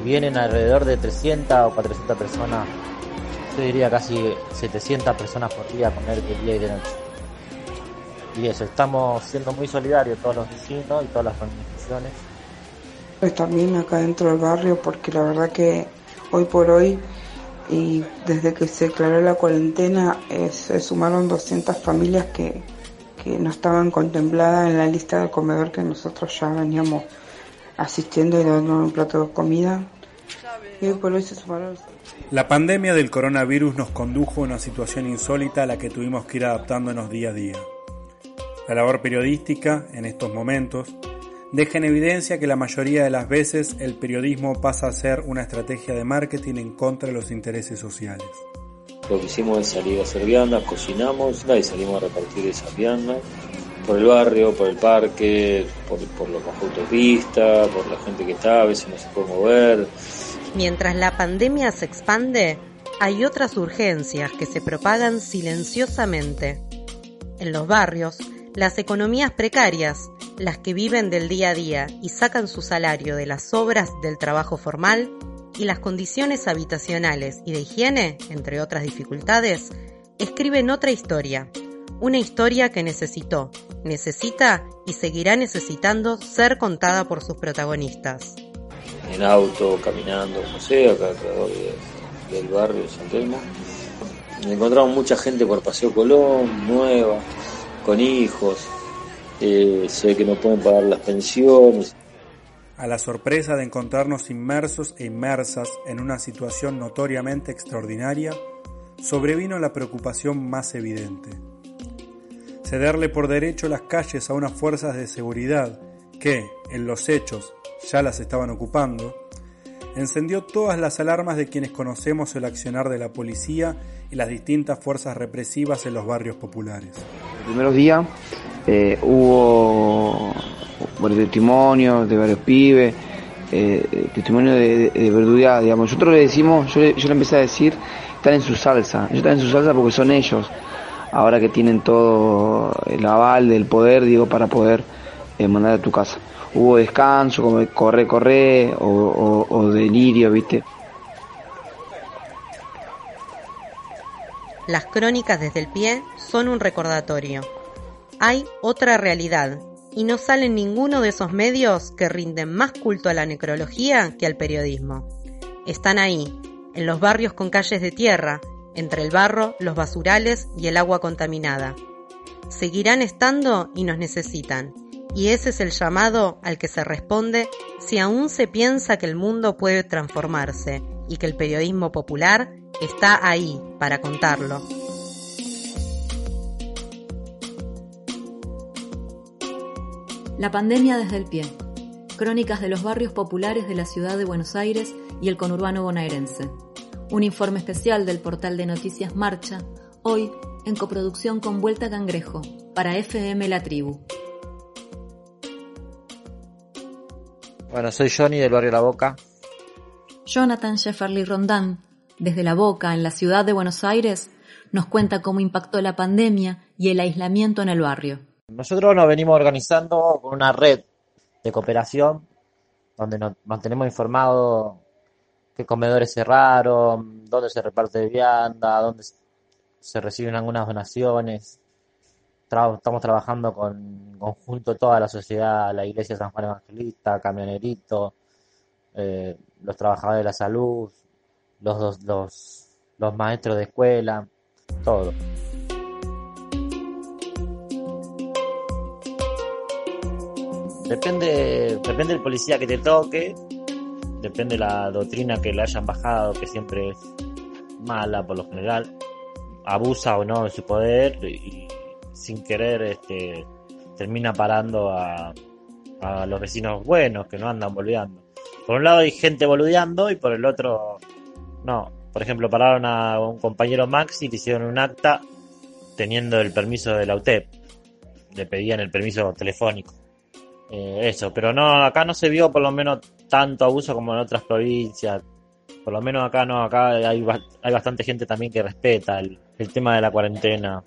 vienen alrededor de 300 o 400 personas, yo diría casi 700 personas por día a comer de día y de noche. Y eso, estamos siendo muy solidarios todos los vecinos y todas las organizaciones. Pues también acá dentro del barrio porque la verdad que hoy por hoy y desde que se declaró la cuarentena se sumaron 200 familias que, que no estaban contempladas en la lista del comedor que nosotros ya veníamos asistiendo y dando un plato de comida. Y por hoy se sumaron. La pandemia del coronavirus nos condujo a una situación insólita a la que tuvimos que ir adaptándonos día a día. La labor periodística, en estos momentos, deja en evidencia que la mayoría de las veces el periodismo pasa a ser una estrategia de marketing en contra de los intereses sociales. Lo que hicimos es salir a hacer viandas, cocinamos y salimos a repartir esas viandas por el barrio, por el parque, por, por los bajo autopista, por la gente que está, a veces no se puede mover. Mientras la pandemia se expande, hay otras urgencias que se propagan silenciosamente. En los barrios, las economías precarias, las que viven del día a día y sacan su salario de las obras del trabajo formal, y las condiciones habitacionales y de higiene, entre otras dificultades, escriben otra historia, una historia que necesitó, necesita y seguirá necesitando ser contada por sus protagonistas. En auto, caminando, no sé, acá alrededor del barrio de San Telmo. Encontramos mucha gente por Paseo Colón, nueva, con hijos, eh, sé que no pueden pagar las pensiones. A la sorpresa de encontrarnos inmersos e inmersas en una situación notoriamente extraordinaria, sobrevino la preocupación más evidente cederle por derecho las calles a unas fuerzas de seguridad que, en los hechos, ya las estaban ocupando, encendió todas las alarmas de quienes conocemos el accionar de la policía y las distintas fuerzas represivas en los barrios populares. Los primeros días eh, hubo testimonios de varios pibes, eh, testimonios de, de. Nosotros le decimos, yo, yo le empecé a decir, están en su salsa. Ellos están en su salsa porque son ellos ahora que tienen todo el aval del poder, digo, para poder eh, mandar a tu casa. Hubo descanso, como corre, corre, o, delirio, ¿viste? Las crónicas desde el pie son un recordatorio. Hay otra realidad y no sale ninguno de esos medios que rinden más culto a la necrología que al periodismo. Están ahí, en los barrios con calles de tierra, entre el barro, los basurales y el agua contaminada. Seguirán estando y nos necesitan, y ese es el llamado al que se responde si aún se piensa que el mundo puede transformarse y que el periodismo popular está ahí para contarlo. La pandemia desde el pie. Crónicas de los barrios populares de la ciudad de Buenos Aires y el conurbano bonaerense. Un informe especial del portal de noticias Marcha, hoy en coproducción con Vuelta Cangrejo, para FM La Tribu. Bueno, soy Johnny del barrio La Boca. Jonathan Shefferly Rondán, desde La Boca, en la ciudad de Buenos Aires, nos cuenta cómo impactó la pandemia y el aislamiento en el barrio. Nosotros nos venimos organizando con una red de cooperación donde nos mantenemos informados qué comedores cerraron, dónde se reparte vianda, dónde se reciben algunas donaciones. estamos trabajando con conjunto toda la sociedad, la Iglesia San Juan Evangelista, Camionerito, eh, los trabajadores de la salud, los, los, los maestros de escuela, todo. Depende, depende del policía que te toque, depende de la doctrina que le hayan bajado, que siempre es mala por lo general, abusa o no de su poder y sin querer este, termina parando a, a los vecinos buenos que no andan boludeando. Por un lado hay gente boludeando y por el otro no. Por ejemplo, pararon a un compañero Max y le hicieron un acta teniendo el permiso de la UTEP. Le pedían el permiso telefónico. Eh, eso, pero no, acá no se vio por lo menos tanto abuso como en otras provincias. Por lo menos acá no, acá hay, hay bastante gente también que respeta el, tema de la cuarentena.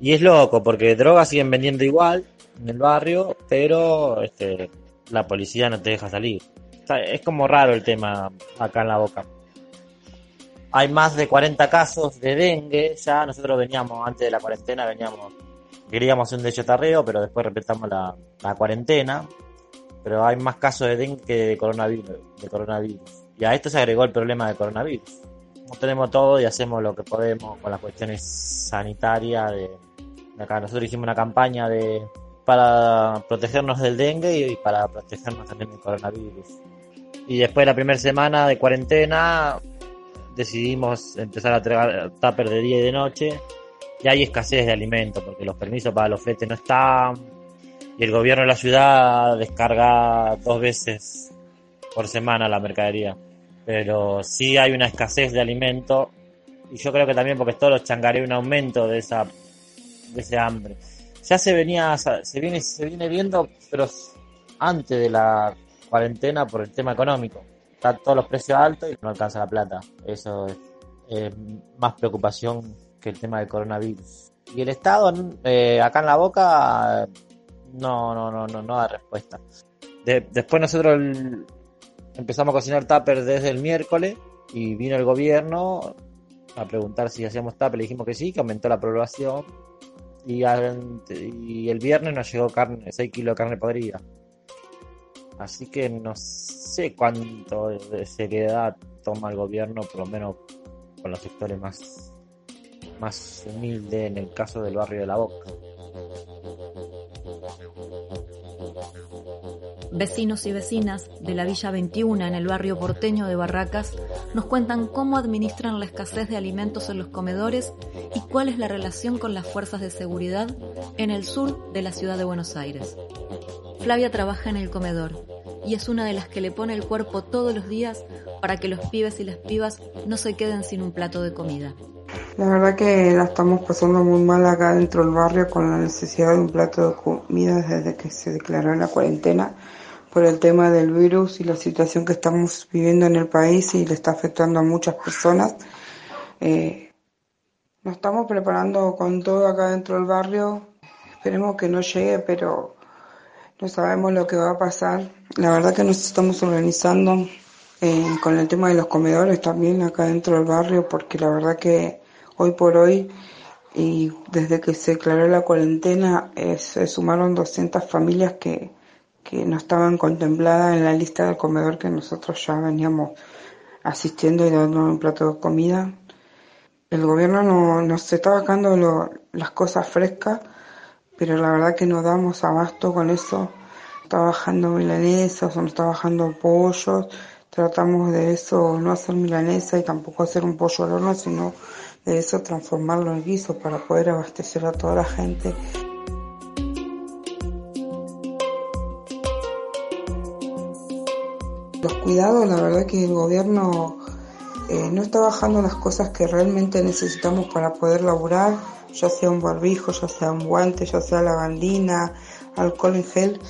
Y es loco, porque drogas siguen vendiendo igual en el barrio, pero este, la policía no te deja salir. es como raro el tema acá en la boca. Hay más de 40 casos de dengue, ya nosotros veníamos, antes de la cuarentena, veníamos, queríamos un dechotarreo, pero después respetamos la, la cuarentena, pero hay más casos de dengue que de coronavirus, de coronavirus. Y a esto se agregó el problema de coronavirus. No tenemos todo y hacemos lo que podemos con las cuestiones sanitarias acá. Nosotros hicimos una campaña de para protegernos del dengue y para protegernos también del coronavirus. Y después de la primera semana de cuarentena decidimos empezar a traer tupper de día y de noche y hay escasez de alimentos porque los permisos para los fletes no están y el gobierno de la ciudad descarga dos veces por semana la mercadería. Pero sí hay una escasez de alimentos y yo creo que también porque todos los changaré un aumento de esa de ese hambre ya se venía, se viene, se viene viendo, pero antes de la cuarentena por el tema económico. Están todos los precios altos y no alcanza la plata. Eso es, más preocupación que el tema del coronavirus. Y el Estado, eh, acá en la boca, no, no, no, no, no da respuesta. después nosotros empezamos a cocinar tupper desde el miércoles y vino el gobierno a preguntar si hacíamos tupper, le dijimos que sí, que aumentó la población y, y el viernes nos llegó carne, 6 kilos de carne podrida. Así que no sé cuánto de seriedad toma el gobierno, por lo menos con los sectores más, más humildes en el caso del barrio de la Boca. Vecinos y vecinas de la Villa 21 en el barrio porteño de Barracas nos cuentan cómo administran la escasez de alimentos en los comedores y cuál es la relación con las fuerzas de seguridad en el sur de la ciudad de Buenos Aires. Flavia trabaja en el comedor y es una de las que le pone el cuerpo todos los días para que los pibes y las pibas no se queden sin un plato de comida. La verdad que la estamos pasando muy mal acá dentro del barrio con la necesidad de un plato de comida desde que se declaró la cuarentena por el tema del virus y la situación que estamos viviendo en el país y le está afectando a muchas personas. Eh, nos estamos preparando con todo acá dentro del barrio. Esperemos que no llegue, pero no sabemos lo que va a pasar. La verdad que nos estamos organizando eh, con el tema de los comedores también acá dentro del barrio, porque la verdad que hoy por hoy y desde que se declaró la cuarentena se sumaron 200 familias que que no estaban contempladas en la lista del comedor que nosotros ya veníamos asistiendo y dando un plato de comida. El gobierno no, nos está bajando las cosas frescas, pero la verdad que no damos abasto con eso. Está bajando milanesas o no está bajando pollos. Tratamos de eso, no hacer milanesa y tampoco hacer un pollo al horno, sino de eso transformarlo en guiso para poder abastecer a toda la gente. Los cuidados, la verdad que el gobierno eh, no está bajando las cosas que realmente necesitamos para poder laburar, ya sea un barbijo, ya sea un guante, ya sea lavandina, alcohol en gel.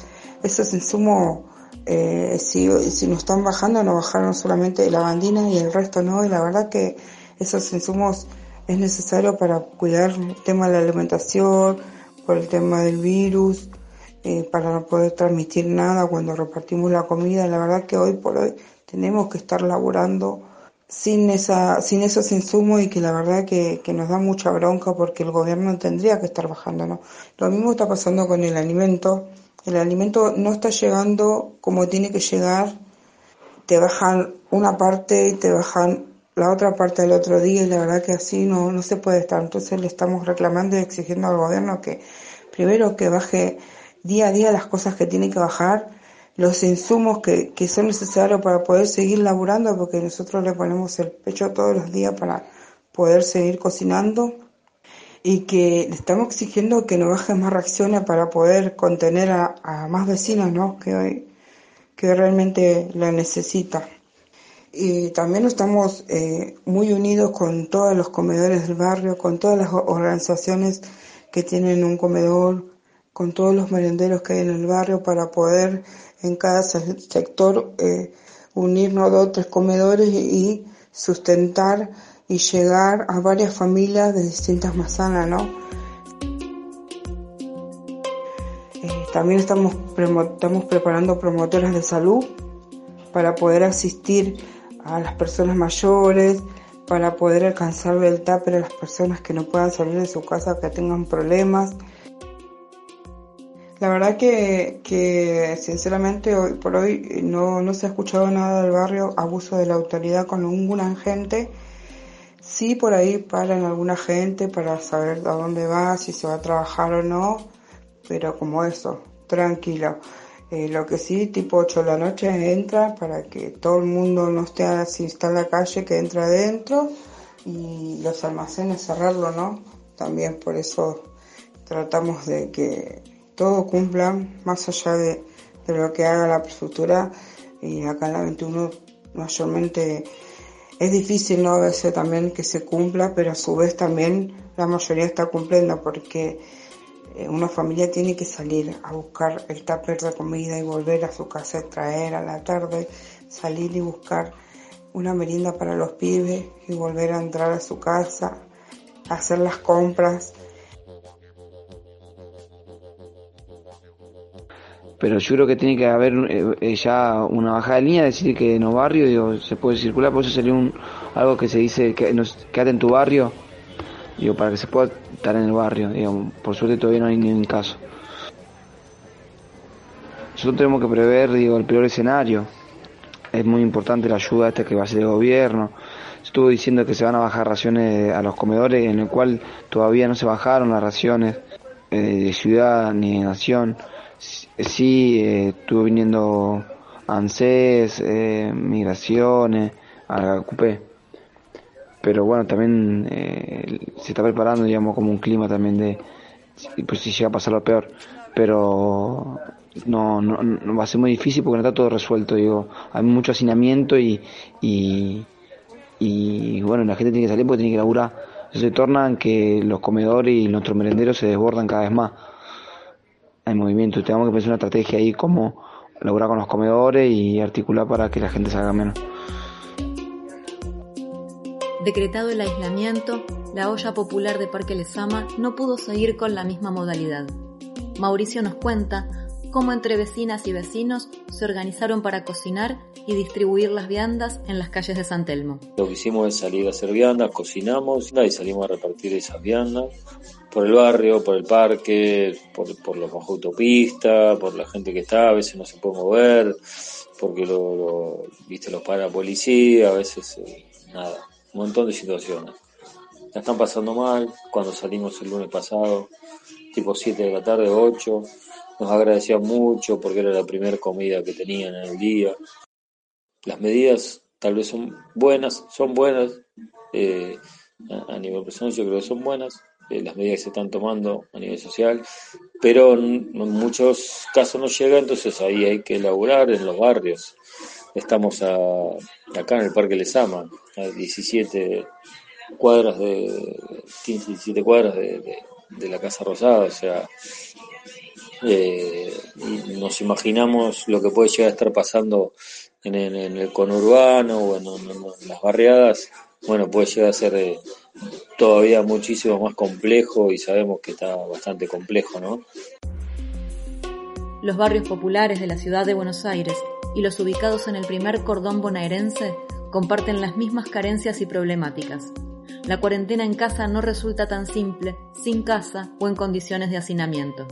Esos insumos, eh, si, si no están bajando, no bajaron solamente la lavandina y el resto no. Y la verdad que esos insumos es necesario para cuidar el tema de la alimentación, por el tema del virus. Eh, para no poder transmitir nada cuando repartimos la comida. La verdad que hoy por hoy tenemos que estar laborando sin esa, sin esos insumos y que la verdad que, que nos da mucha bronca porque el gobierno tendría que estar bajando, ¿no? Lo mismo está pasando con el alimento. El alimento no está llegando como tiene que llegar. Te bajan una parte y te bajan la otra parte del otro día y la verdad que así no, no se puede estar. Entonces le estamos reclamando y exigiendo al gobierno que primero que baje día a día las cosas que tiene que bajar, los insumos que, que son necesarios para poder seguir laburando, porque nosotros le ponemos el pecho todos los días para poder seguir cocinando y que le estamos exigiendo que nos bajen más reacciones para poder contener a, más vecinos ¿no? que, hoy, que realmente la necesita. Y también estamos eh, muy unidos con todos los comedores del barrio, con todas las organizaciones que tienen un comedor, con todos los merenderos que hay en el barrio para poder en cada sector eh, unirnos dos o tres comedores y, sustentar y llegar a varias familias de distintas manzanas, ¿no? Eh, también estamos, estamos preparando promotoras de salud para poder asistir a las personas mayores, para poder alcanzar el tupper a las personas que no puedan salir de su casa, que tengan problemas. La verdad que, que sinceramente hoy por hoy no, no se ha escuchado nada del barrio, abuso de la autoridad con ninguna gente. Sí, por ahí paran alguna gente para saber a dónde va, si se va a trabajar o no, pero como eso, tranquilo. Eh, lo que sí, tipo 8 de la noche entra para que todo el mundo no esté, si está en la calle, que entre adentro y los almacenes cerrarlo, ¿no? También por eso tratamos de que todo cumpla más allá de, de lo que haga la prefectura y acá en la 21 mayormente es difícil, ¿no? A veces también que se cumpla, pero a su vez también la mayoría está cumpliendo porque una familia tiene que salir a buscar el tupper de comida y volver a su casa, traer a la tarde, salir y buscar una merienda para los pibes y volver a entrar a su casa, hacer las compras. Pero yo creo que tiene que haber eh, eh, ya una bajada de línea, decir que en los barrios se puede circular, por eso salió un, algo que se dice que nos, quédate en tu barrio, digo, para que se pueda estar en el barrio, digamos, por suerte todavía no hay ningún caso. Nosotros tenemos que prever, digo, el peor escenario. Es muy importante la ayuda esta que va a ser el gobierno. Estuvo diciendo que se van a bajar raciones a los comedores, en el cual todavía no se bajaron las raciones eh, de ciudad ni de nación. Sí, eh, estuvo viniendo ANSES, eh, migraciones, a pero bueno, también eh, se está preparando, digamos, como un clima también de, pues si llega a pasar lo peor, pero no, no, no, va a ser muy difícil porque no está todo resuelto, digo, hay mucho hacinamiento y, y, y bueno, la gente tiene que salir porque tiene que laburar, se tornan que los comedores y nuestros merenderos se desbordan cada vez más, hay movimiento, tenemos que pensar una estrategia ahí como laburar con los comedores y articular para que la gente salga menos. Decretado el aislamiento, la olla popular de Parque Lesama no pudo seguir con la misma modalidad. Mauricio nos cuenta cómo entre vecinas y vecinos se organizaron para cocinar y distribuir las viandas en las calles de San Telmo. Lo que hicimos es salir a hacer viandas, cocinamos y salimos a repartir esas viandas por el barrio, por el parque, por, por los bajo autopista, por la gente que está, a veces no se puede mover, porque lo, lo viste los para policía, a veces eh, nada un montón de situaciones. La están pasando mal, cuando salimos el lunes pasado, tipo 7 de la tarde, 8, nos agradecían mucho porque era la primera comida que tenían en el día. Las medidas tal vez son buenas, son buenas, eh, a, nivel personal yo creo que son buenas, eh, las medidas que se están tomando a nivel social, pero en, muchos casos no llega, entonces ahí hay que elaborar en los barrios. Estamos acá en el Parque Lesama, a 17 cuadras de 15, 17 cuadras de, la Casa Rosada, o sea, eh, nos imaginamos lo que puede llegar a estar pasando en, el conurbano o en, las barriadas, bueno, puede llegar a ser eh, todavía muchísimo más complejo y sabemos que está bastante complejo, ¿no? Los barrios populares de la ciudad de Buenos Aires y los ubicados en el primer cordón bonaerense comparten las mismas carencias y problemáticas. La cuarentena en casa no resulta tan simple sin casa o en condiciones de hacinamiento.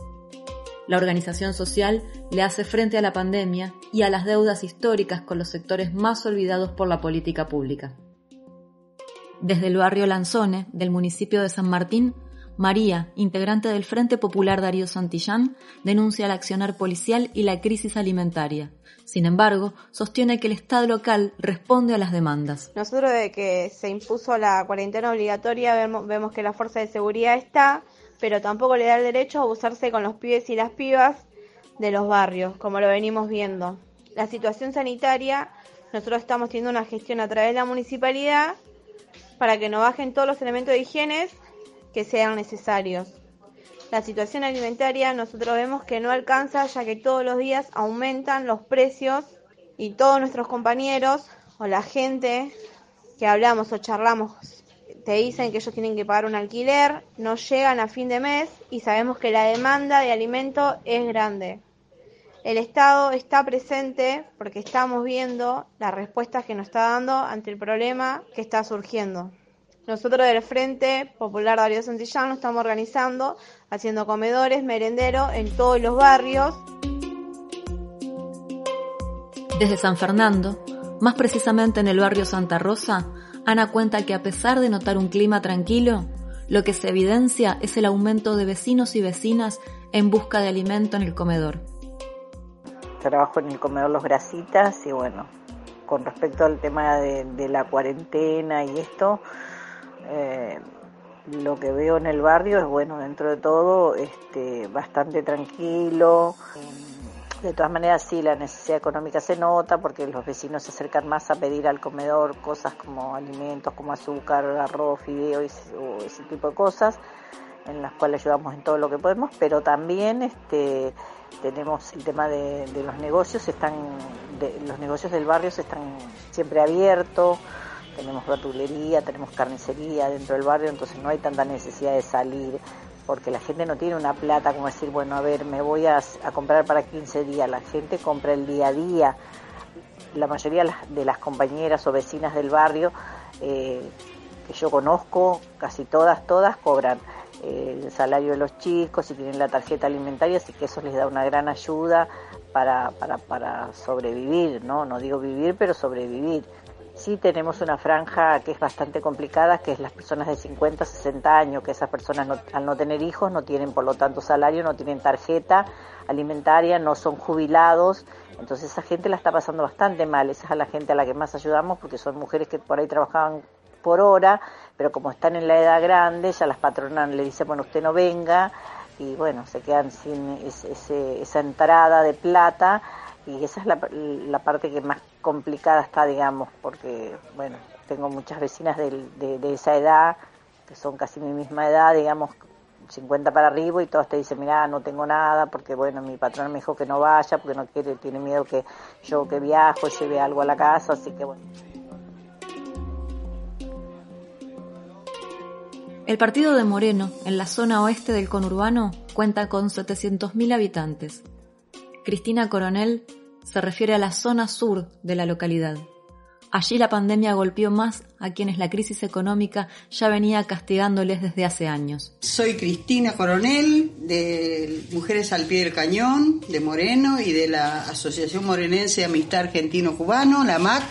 La organización social le hace frente a la pandemia y a las deudas históricas con los sectores más olvidados por la política pública. Desde el barrio Lanzone, del municipio de San Martín, María, integrante del Frente Popular Darío Santillán, denuncia el accionar policial y la crisis alimentaria. Sin embargo, sostiene que el Estado local responde a las demandas. Nosotros de que se impuso la cuarentena obligatoria vemos, que la fuerza de seguridad está, pero tampoco le da el derecho a abusarse con los pibes y las pibas de los barrios, como lo venimos viendo. La situación sanitaria, nosotros estamos teniendo una gestión a través de la municipalidad para que nos bajen todos los elementos de higiene que sean necesarios. La situación alimentaria nosotros vemos que no alcanza ya que todos los días aumentan los precios y todos nuestros compañeros o la gente que hablamos o charlamos te dicen que ellos tienen que pagar un alquiler, no llegan a fin de mes y sabemos que la demanda de alimento es grande. el Estado está presente porque estamos viendo las respuestas que nos está dando ante el problema que está surgiendo. Nosotros del Frente Popular Darío Santillán nos estamos organizando, haciendo comedores, merenderos en todos los barrios. Desde San Fernando, más precisamente en el barrio Santa Rosa, Ana cuenta que a pesar de notar un clima tranquilo, lo que se evidencia es el aumento de vecinos y vecinas en busca de alimento en el comedor trabajo en el comedor Los Grasitas y bueno, con respecto al tema de, la cuarentena y esto, eh, lo que veo en el barrio es bueno, dentro de todo, este, bastante tranquilo. De todas maneras, sí, la necesidad económica se nota porque los vecinos se acercan más a pedir al comedor cosas como alimentos, como azúcar, arroz, fideo y, ese tipo de cosas, en las cuales ayudamos en todo lo que podemos, pero también este, tenemos el tema de, los negocios, están los negocios del barrio se están siempre abiertos, tenemos verdulería, tenemos carnicería dentro del barrio, entonces no hay tanta necesidad de salir, porque la gente no tiene una plata como decir, bueno, a ver, me voy a, comprar para 15 días, la gente compra el día a día, la mayoría de las compañeras o vecinas del barrio eh, que yo conozco, casi todas, todas cobran el salario de los chicos y tienen la tarjeta alimentaria, así que eso les da una gran ayuda para, para, para sobrevivir, ¿no? No digo vivir, pero sobrevivir. Sí tenemos una franja que es bastante complicada, que es las personas de 50, 60 años, que esas personas al no tener hijos no tienen por lo tanto salario, no tienen tarjeta alimentaria, no son jubilados, entonces esa gente la está pasando bastante mal, esa es a la gente a la que más ayudamos porque son mujeres que por ahí trabajaban por hora, pero como están en la edad grande, ya las patronas le dicen, bueno, usted no venga, y bueno, se quedan sin esa entrada de plata, y esa es la, parte que más complicada está, digamos, porque, bueno, tengo muchas vecinas de, esa edad, que son casi mi misma edad, digamos, 50 para arriba y todos te dicen, mira, no tengo nada porque, bueno, mi patrón me dijo que no vaya porque no quiere, tiene miedo que yo que viajo lleve algo a la casa, así que bueno. El partido de Moreno, en la zona oeste del conurbano, cuenta con 700.000 habitantes. Cristina Coronel se refiere a la zona sur de la localidad. Allí la pandemia golpeó más a quienes la crisis económica ya venía castigándoles desde hace años. Soy Cristina Coronel de Mujeres al Pie del Cañón de Moreno y de la Asociación Morenense Amistad Argentino-Cubano, la MAC,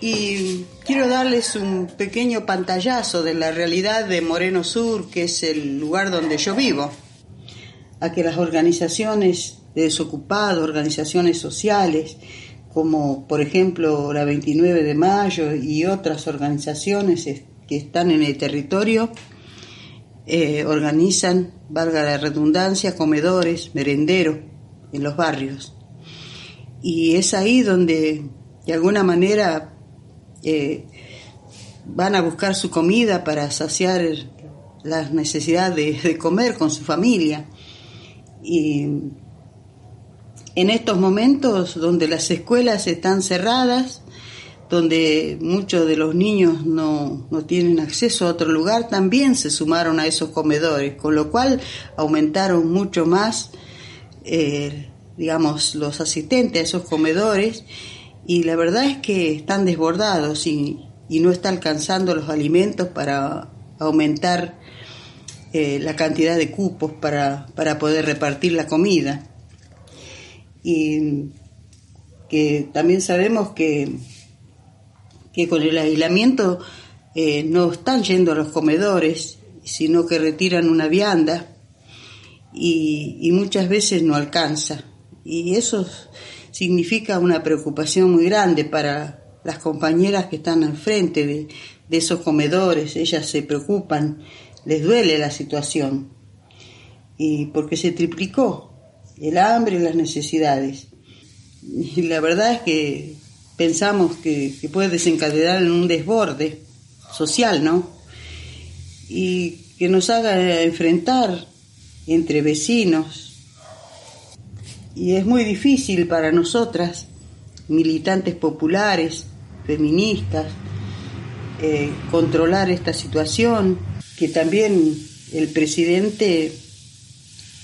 y quiero darles un pequeño pantallazo de la realidad de Moreno Sur, que es el lugar donde yo vivo, a que las organizaciones de desocupados, organizaciones sociales, como por ejemplo la 29 de Mayo y otras organizaciones que están en el territorio, eh, organizan, valga la redundancia, comedores, merenderos en los barrios. Y es ahí donde de alguna manera eh, van a buscar su comida para saciar las necesidades de, comer con su familia. Y en estos momentos donde las escuelas están cerradas, donde muchos de los niños no, tienen acceso a otro lugar, también se sumaron a esos comedores, con lo cual aumentaron mucho más, eh, digamos, los asistentes a esos comedores y la verdad es que están desbordados y, no está alcanzando los alimentos para aumentar eh, la cantidad de cupos para, poder repartir la comida. Y que también sabemos que, que con el aislamiento eh, no están yendo a los comedores, sino que retiran una vianda y, y muchas veces no alcanza. Y eso significa una preocupación muy grande para las compañeras que están al frente de, esos comedores. Ellas se preocupan, les duele la situación. Y porque se triplicó el hambre y las necesidades. Y la verdad es que pensamos que, puede desencadenar en un desborde social, ¿no? Y que nos haga enfrentar entre vecinos, y es muy difícil para nosotras, militantes populares, feministas, eh, controlar esta situación, que también el presidente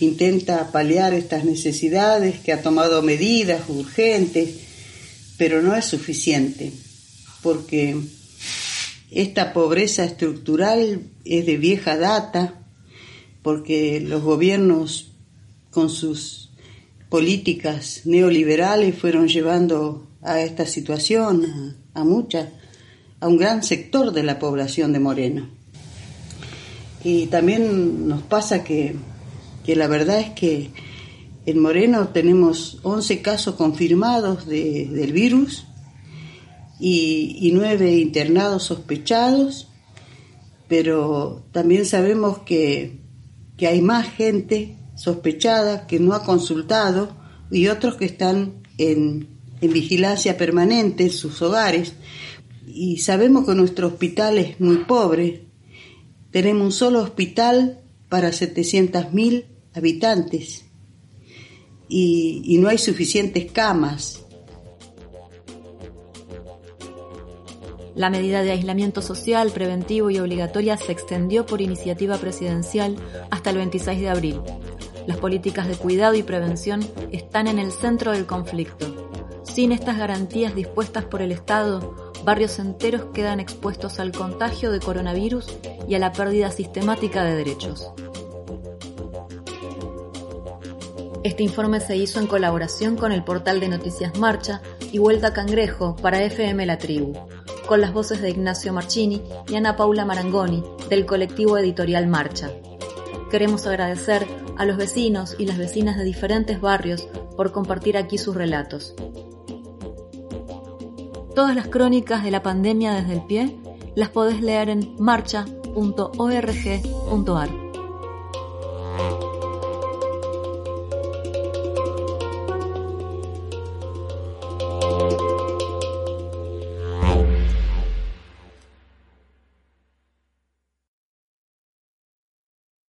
intenta paliar estas necesidades, que ha tomado medidas urgentes, pero no es suficiente, porque esta pobreza estructural es de vieja data, porque los gobiernos con sus políticas neoliberales fueron llevando a esta situación a, mucha, a un gran sector de la población de Moreno. Y también nos pasa que, que la verdad es que en Moreno tenemos 11 casos confirmados de, del virus y, y 9 internados sospechados, pero también sabemos que, que hay más gente sospechada que no ha consultado y otros que están en, en vigilancia permanente en sus hogares. Y sabemos que nuestro hospital es muy pobre. Tenemos un solo hospital para 700.000 habitantes y, no hay suficientes camas. La medida de aislamiento social, preventivo y obligatoria se extendió por iniciativa presidencial hasta el 26 de abril. Las políticas de cuidado y prevención están en el centro del conflicto. Sin estas garantías dispuestas por el Estado, barrios enteros quedan expuestos al contagio de coronavirus y a la pérdida sistemática de derechos. Este informe se hizo en colaboración con el portal de noticias Marcha y Vuelta Cangrejo para FM La Tribu, con las voces de Ignacio Marchini y Ana Paula Marangoni del colectivo editorial Marcha. Queremos agradecer a los vecinos y las vecinas de diferentes barrios por compartir aquí sus relatos. Todas las crónicas de la pandemia desde el pie las podés leer en marcha.org.ar.